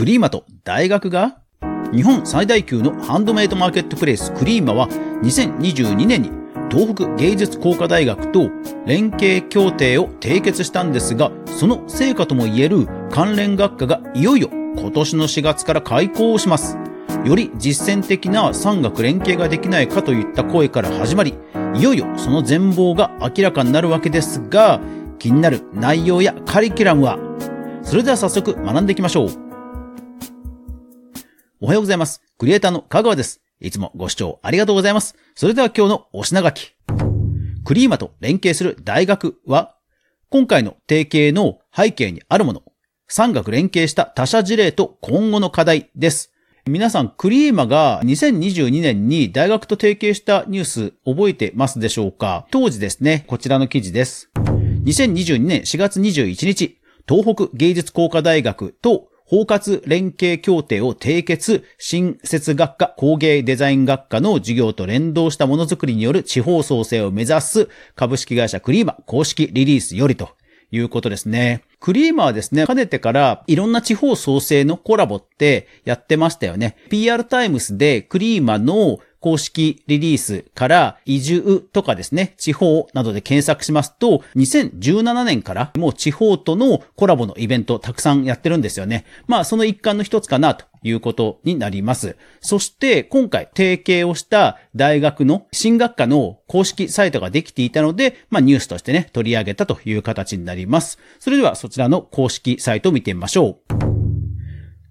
クリーマと大学が？日本最大級のハンドメイドマーケットプレイスクリーマは2022年に東北芸術工科大学と連携協定を締結したんですが、その成果ともいえる関連学科がいよいよ今年の4月から開校をします。より実践的な産学連携ができないかといった声から始まり、いよいよその全貌が明らかになるわけですが、気になる内容やカリキュラムは？それでは早速学んでいきましょう。おはようございます。クリエイターの香川です。いつもご視聴ありがとうございます。それでは今日のお品書き。クリーマと連携する大学は、今回の提携の背景にあるもの、産学連携した他社事例と今後の課題です。皆さん、クリーマが2022年に大学と提携したニュース覚えてますでしょうか？当時ですね、こちらの記事です。2022年4月21日、東北芸術工科大学と包括連携協定を締結、新設学科工芸デザイン学科の授業と連動したものづくりによる地方創生を目指す株式会社クリーマ公式リリースよりということですね。クリーマはですね、かねてからいろんな地方創生のコラボってやってましたよね。PR タイムスでクリーマの公式リリースから移住とかですね、地方などで検索しますと、2017年からもう地方とのコラボのイベントたくさんやってるんですよね。まあその一環の一つかなということになります。そして今回提携をした大学の新学科の公式サイトができていたので、まあニュースとしてね、取り上げたという形になります。それではそちらの公式サイトを見てみましょう。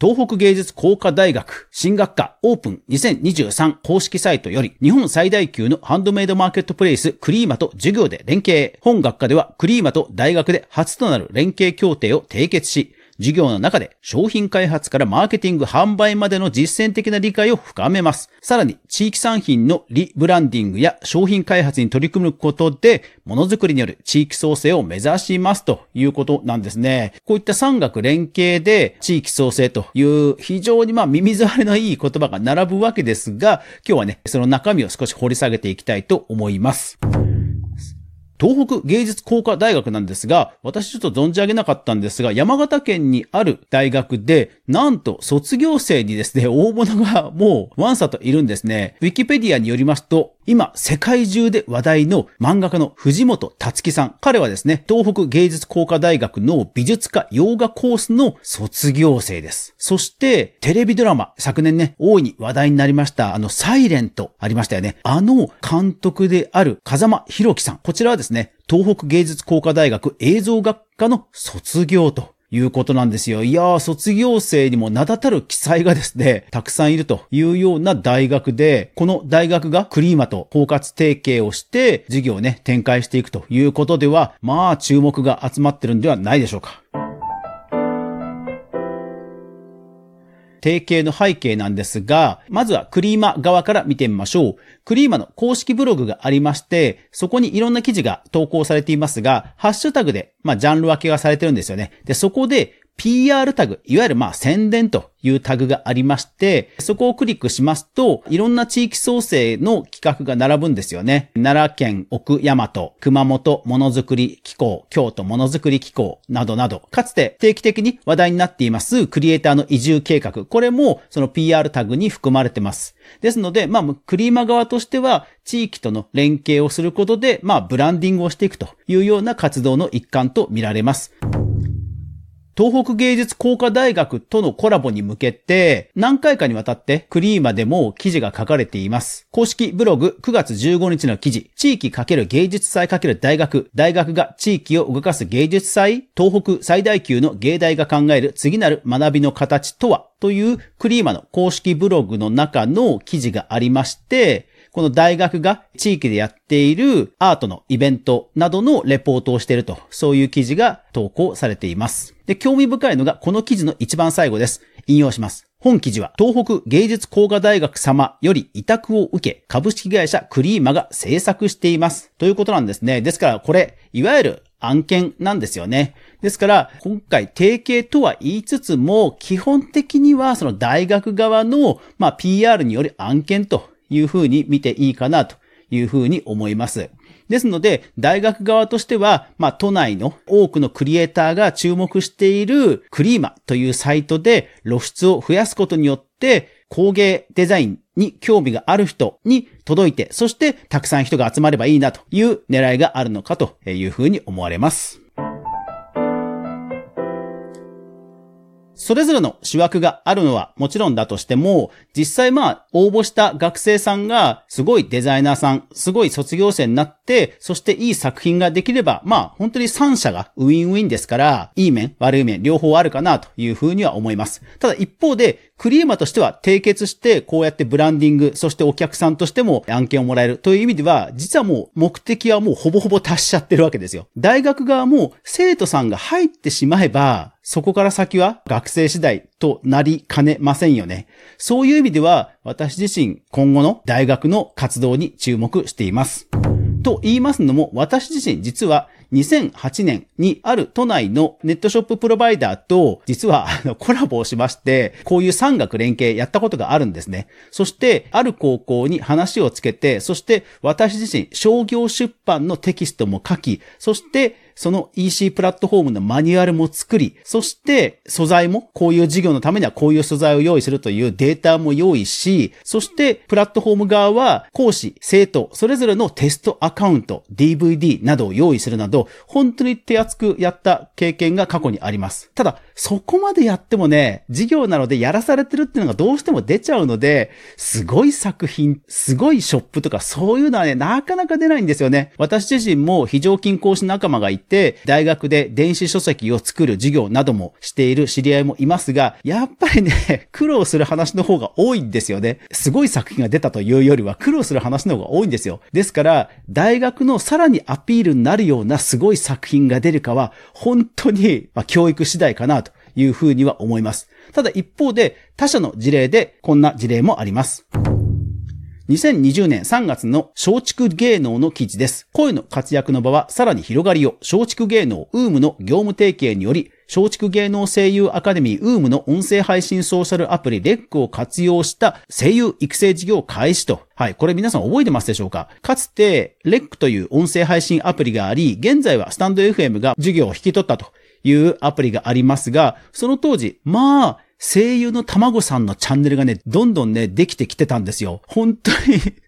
東北芸術工科大学新学科オープン2023公式サイトより日本最大級のハンドメイドマーケットプレイスクリーマと授業で連携。本学科ではクリーマと大学で初となる連携協定を締結し、授業の中で商品開発からマーケティング、販売までの実践的な理解を深めます。さらに、地域産品のリブランディングや商品開発に取り組むことで、ものづくりによる地域創生を目指しますということなんですね。こういった産学連携で地域創生という非常にまあ耳障りのいい言葉が並ぶわけですが、今日はね、その中身を少し掘り下げていきたいと思います。東北芸術工科大学なんですが、私ちょっと存じ上げなかったんですが、山形県にある大学で、なんと卒業生にですね、大物がもうワンサといるんですね。ウィキペディアによりますと、今、世界中で話題の漫画家の藤本達樹さん。彼はですね、東北芸術工科大学の美術科洋画コースの卒業生です。そして、テレビドラマ、昨年ね、大いに話題になりました、あの、サイレントありましたよね。あの監督である風間博樹さん。こちらはですね、ね東北芸術工科大学映像学科の卒業ということなんですよ。いやー、卒業生にも名だたる記載がですね、たくさんいるというような大学で、この大学がクリーマと包括提携をして、授業をね、展開していくということでは、まあ、注目が集まってるんではないでしょうか。提携の背景なんですが、まずはクリーマ側から見てみましょう。クリーマの公式ブログがありまして、そこにいろんな記事が投稿されていますが、ハッシュタグで、まあ、ジャンル分けがされてるんですよね。で、そこで、PR タグ、いわゆるまあ宣伝というタグがありまして、そこをクリックしますと、いろんな地域創生の企画が並ぶんですよね。奈良県奥大和、熊本ものづくり機構、京都ものづくり機構などなど、かつて定期的に話題になっていますクリエイターの移住計画。これもその PR タグに含まれてます。ですので、まあ、クリーマ側としては、地域との連携をすることで、まあ、ブランディングをしていくというような活動の一環と見られます。東北芸術工科大学とのコラボに向けて、何回かにわたってクリーマでも記事が書かれています。公式ブログ9月15日の記事、地域×芸術祭×大学、大学が地域を動かす芸術祭、東北最大級の芸大が考える次なる学びの形とはというクリーマの公式ブログの中の記事がありまして、この大学が地域でやっているアートのイベントなどのレポートをしていると、そういう記事が投稿されています。で、興味深いのがこの記事の一番最後です。引用します。本記事は東北芸術工科大学様より委託を受け株式会社クリーマが制作しています。ということなんですね。ですからこれ、いわゆる案件なんですよね。ですから、今回提携とは言いつつも、基本的にはその大学側の、まあ、PR による案件というふうに見ていいかなというふうに思います。ですので、大学側としては、まあ、都内の多くのクリエイターが注目しているクリーマというサイトで露出を増やすことによって、工芸デザインに興味がある人に届いて、そしてたくさん人が集まればいいなという狙いがあるのかというふうに思われます。それぞれの主役があるのはもちろんだとしても、実際まあ、応募した学生さんが、すごいデザイナーさん、すごい卒業生になって、そしていい作品ができれば、まあ、本当に3社がウィンウィンですから、いい面、悪い面、両方あるかなというふうには思います。ただ一方で、クリーマとしては締結して、こうやってブランディング、そしてお客さんとしても案件をもらえるという意味では、実はもう目的はもうほぼほぼ達しちゃってるわけですよ。大学側も生徒さんが入ってしまえば、そこから先は学生次第となりかねませんよね。そういう意味では、私自身今後の大学の活動に注目しています。と言いますのも、私自身実は2008年にある都内のネットショッププロバイダーと実はあのコラボをしまして、こういう産学連携やったことがあるんですね。そして、ある高校に話をつけて、そして私自身商業出版のテキストも書き、そしてその EC プラットフォームのマニュアルも作り、そして素材もこういう事業のためにはこういう素材を用意するというデータも用意し、そしてプラットフォーム側は講師、生徒、それぞれのテストアカウント、DVD などを用意するなど、本当に手厚くやった経験が過去にあります。ただ、そこまでやってもね、事業なのでやらされてるっていうのがどうしても出ちゃうので、すごい作品、すごいショップとかそういうのはね、なかなか出ないんですよね。私自身も非常勤講師仲間がいて、大学で電子書籍を作る授業などもしている知り合いもいますが、やっぱりね、苦労する話の方が多いんですよね。すごい作品が出たというよりは苦労する話の方が多いんですよ。ですから、大学のさらにアピールになるようなすごい作品が出るかは、本当に、まあ教育次第かなというふうには思います。ただ一方で他社の事例でこんな事例もあります。2020年3月の松竹芸能の記事です。声の活躍の場はさらに広がりを、松竹芸能ウームの業務提携により、松竹芸能声優アカデミーウームの音声配信ソーシャルアプリレックを活用した声優育成事業開始と。はい、これ皆さん覚えてますでしょうか？かつて、レックという音声配信アプリがあり、現在はスタンド FM が授業を引き取ったというアプリがありますが、その当時、まあ、声優の卵さんのチャンネルがね、どんどんね、できてきてたんですよ。本当に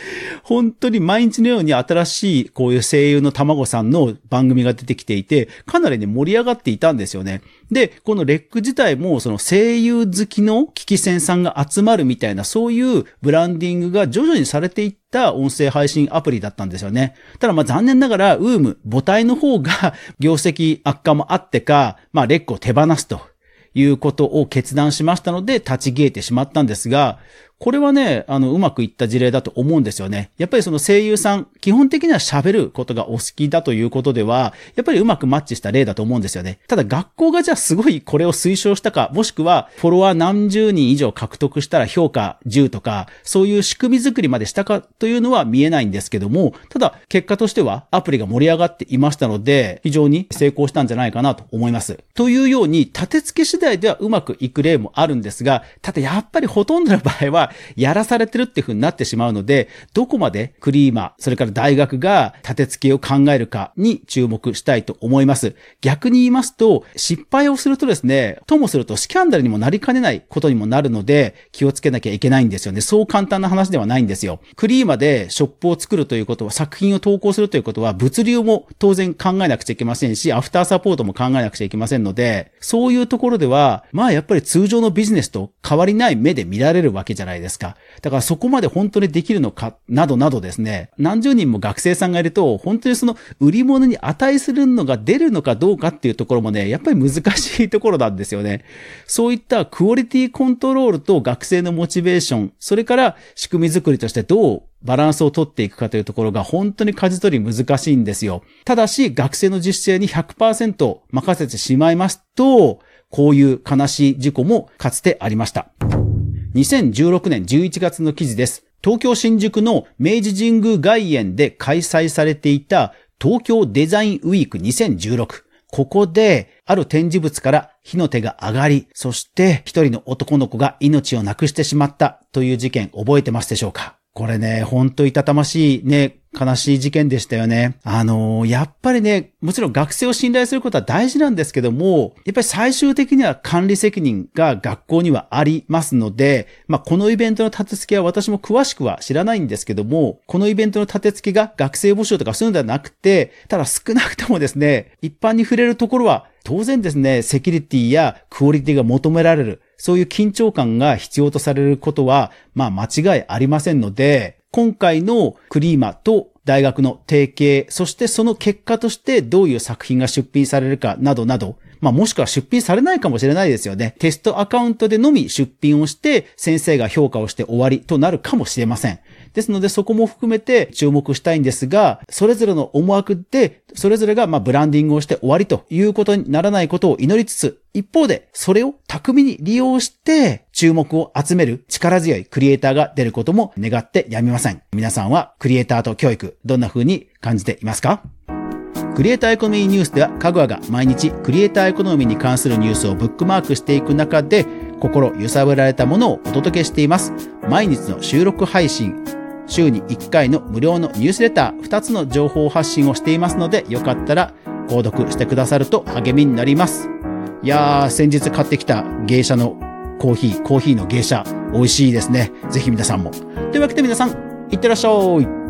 本当に毎日のように新しいこういう声優の卵さんの番組が出てきていて、かなりね、盛り上がっていたんですよね。で、このレック自体も、その声優好きの危機戦さんが集まるみたいな、そういうブランディングが徐々にされていった音声配信アプリだったんですよね。ただまあ残念ながら、ウーム、母体の方が業績悪化もあってか、まあレックを手放すということを決断しましたので、立ち消えてしまったんですが、これはね、あの、うまくいった事例だと思うんですよね。やっぱりその声優さん、基本的には喋ることがお好きだということでは、やっぱりうまくマッチした例だと思うんですよね。ただ学校がじゃあすごいこれを推奨したか、もしくはフォロワー何十人以上獲得したら評価10とか、そういう仕組み作りまでしたかというのは見えないんですけども、ただ結果としてはアプリが盛り上がっていましたので、非常に成功したんじゃないかなと思います。というように、立て付け次第ではうまくいく例もあるんですが、ただやっぱりほとんどの場合は、やらされてるっていう風になってしまうので、どこまでクリーマー、それから大学が立て付けを考えるかに注目したいと思います。逆に言いますと、失敗をするとですね、ともするとスキャンダルにもなりかねないことにもなるので、気をつけなきゃいけないんですよね。そう簡単な話ではないんですよ。クリーマでショップを作るということは、作品を投稿するということは、物流も当然考えなくちゃいけませんし、アフターサポートも考えなくちゃいけませんので、そういうところでは、まあやっぱり通常のビジネスと変わりない目で見られるわけじゃないないですか。だからそこまで本当にできるのか、などなどですね、何十人も学生さんがいると、本当にその売り物に値するのが出るのかどうかっていうところもね、やっぱり難しいところなんですよね。そういったクオリティコントロールと学生のモチベーション、それから仕組み作りとしてどうバランスを取っていくかというところが本当に舵取り難しいんですよ。ただし、学生の実践に100%任せてしまいますと、こういう悲しい事故もかつてありました。2016年11月の記事です。東京新宿の明治神宮外苑で開催されていた東京デザインウィーク2016。ここで、ある展示物から火の手が上がり、そして一人の男の子が命をなくしてしまったという事件覚えてますでしょうか？これね、ほんといたたましいね、悲しい事件でしたよね。あのー、やっぱりね、もちろん学生を信頼することは大事なんですけども、やっぱり最終的には管理責任が学校にはありますので、まあ、このイベントの立て付けは私も詳しくは知らないんですけども、このイベントの立て付けが学生募集とかそういうのではなくて、ただ少なくともですね、一般に触れるところは、当然ですね、セキュリティやクオリティが求められる、そういう緊張感が必要とされることは、まあ間違いありませんので、今回のクリーマと大学の提携、そしてその結果としてどういう作品が出品されるかなどなど、まあもしくは出品されないかもしれないですよね。テストアカウントでのみ出品をして先生が評価をして終わりとなるかもしれません。ですのでそこも含めて注目したいんですが、それぞれの思惑で、それぞれがまあブランディングをして終わりということにならないことを祈りつつ、一方でそれを巧みに利用して注目を集める力強いクリエイターが出ることも願ってやみません。皆さんはクリエイターと教育、どんな風に感じていますか？クリエイターエコノミーニュースでは、かぐわが毎日クリエイターエコノミーに関するニュースをブックマークしていく中で、心揺さぶられたものをお届けしています。毎日の収録配信、週に1回の無料のニュースレター、2つの情報発信をしていますので、よかったら購読してくださると励みになります。いやー、先日買ってきた芸者のコーヒー、コーヒーの芸者、美味しいですね。ぜひ皆さんも。というわけで皆さん、いってらっしゃい。